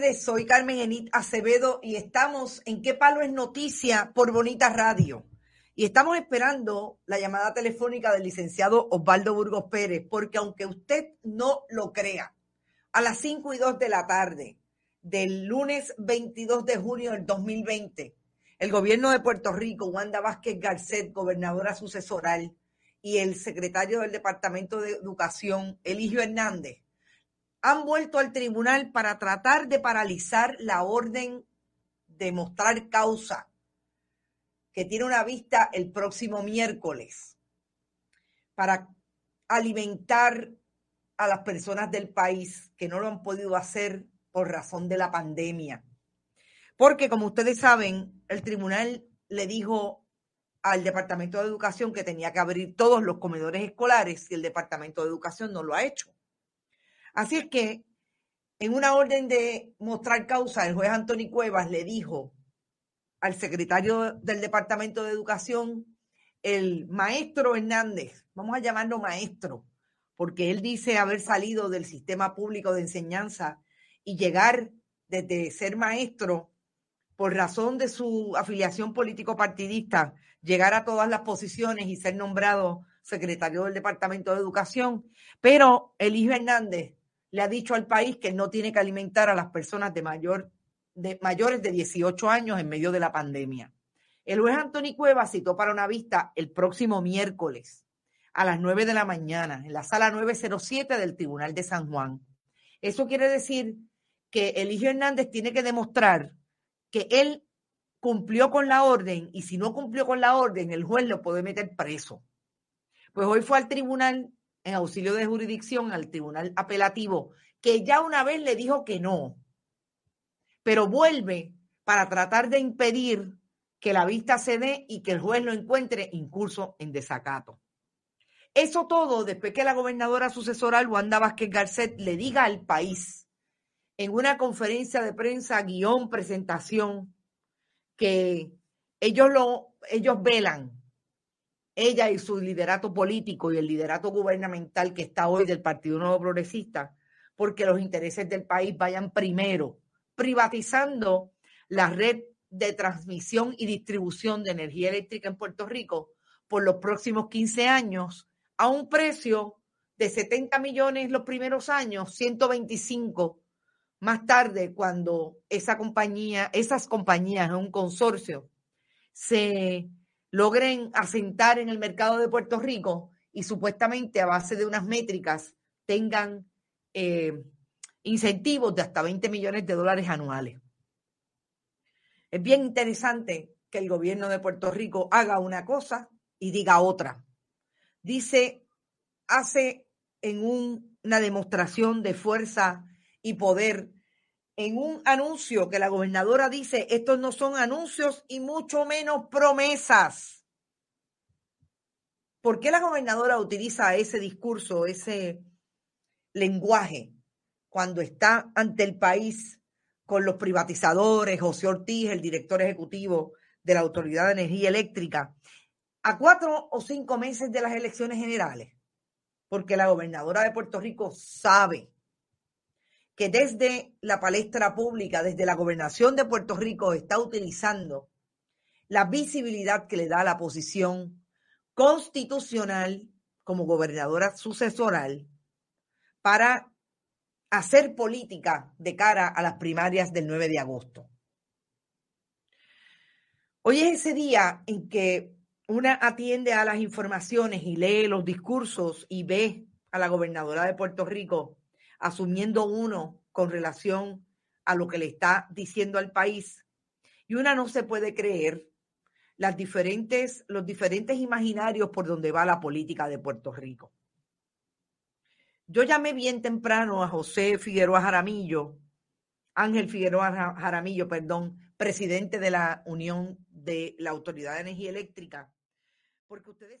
soy Carmen Enit Acevedo y estamos en ¿Qué palo es noticia? por Bonita Radio. Y estamos esperando la llamada telefónica del licenciado Osvaldo Burgos Pérez, porque aunque usted no lo crea, a las 5 y 2 de la tarde del lunes 22 de junio del 2020, el gobierno de Puerto Rico, Wanda Vázquez Garcet, gobernadora sucesoral, y el secretario del Departamento de Educación, Eligio Hernández, han vuelto al tribunal para tratar de paralizar la orden de mostrar causa que tiene una vista el próximo miércoles para alimentar a las personas del país que no lo han podido hacer por razón de la pandemia. Porque como ustedes saben, el tribunal le dijo al Departamento de Educación que tenía que abrir todos los comedores escolares y el Departamento de Educación no lo ha hecho. Así es que en una orden de mostrar causa, el juez Antonio Cuevas le dijo al secretario del Departamento de Educación, el maestro Hernández, vamos a llamarlo maestro, porque él dice haber salido del sistema público de enseñanza y llegar desde ser maestro por razón de su afiliación político partidista, llegar a todas las posiciones y ser nombrado secretario del Departamento de Educación, pero Eligio Hernández le ha dicho al país que no tiene que alimentar a las personas de, mayor, de mayores de 18 años en medio de la pandemia. El juez Antonio Cueva citó para una vista el próximo miércoles a las 9 de la mañana en la sala 907 del Tribunal de San Juan. Eso quiere decir que Eligio Hernández tiene que demostrar que él cumplió con la orden y si no cumplió con la orden, el juez lo puede meter preso. Pues hoy fue al tribunal en auxilio de jurisdicción al tribunal apelativo, que ya una vez le dijo que no, pero vuelve para tratar de impedir que la vista se dé y que el juez lo encuentre incurso en desacato. Eso todo después que la gobernadora sucesoral Wanda Vázquez Garcet le diga al país en una conferencia de prensa, guion, presentación, que ellos, lo, ellos velan ella y su liderato político y el liderato gubernamental que está hoy del Partido Nuevo Progresista, porque los intereses del país vayan primero, privatizando la red de transmisión y distribución de energía eléctrica en Puerto Rico por los próximos 15 años a un precio de 70 millones los primeros años, 125 más tarde cuando esa compañía, esas compañías un consorcio se logren asentar en el mercado de Puerto Rico y supuestamente a base de unas métricas tengan eh, incentivos de hasta 20 millones de dólares anuales. Es bien interesante que el gobierno de Puerto Rico haga una cosa y diga otra. Dice, hace en una demostración de fuerza y poder en un anuncio que la gobernadora dice, estos no son anuncios y mucho menos promesas. ¿Por qué la gobernadora utiliza ese discurso, ese lenguaje, cuando está ante el país con los privatizadores, José Ortiz, el director ejecutivo de la Autoridad de Energía Eléctrica, a cuatro o cinco meses de las elecciones generales? Porque la gobernadora de Puerto Rico sabe que desde la palestra pública, desde la gobernación de Puerto Rico, está utilizando la visibilidad que le da la posición constitucional como gobernadora sucesoral para hacer política de cara a las primarias del 9 de agosto. Hoy es ese día en que una atiende a las informaciones y lee los discursos y ve a la gobernadora de Puerto Rico asumiendo uno con relación a lo que le está diciendo al país. Y una no se puede creer las diferentes, los diferentes imaginarios por donde va la política de Puerto Rico. Yo llamé bien temprano a José Figueroa Jaramillo, Ángel Figueroa Jaramillo, perdón, presidente de la Unión de la Autoridad de Energía Eléctrica, porque ustedes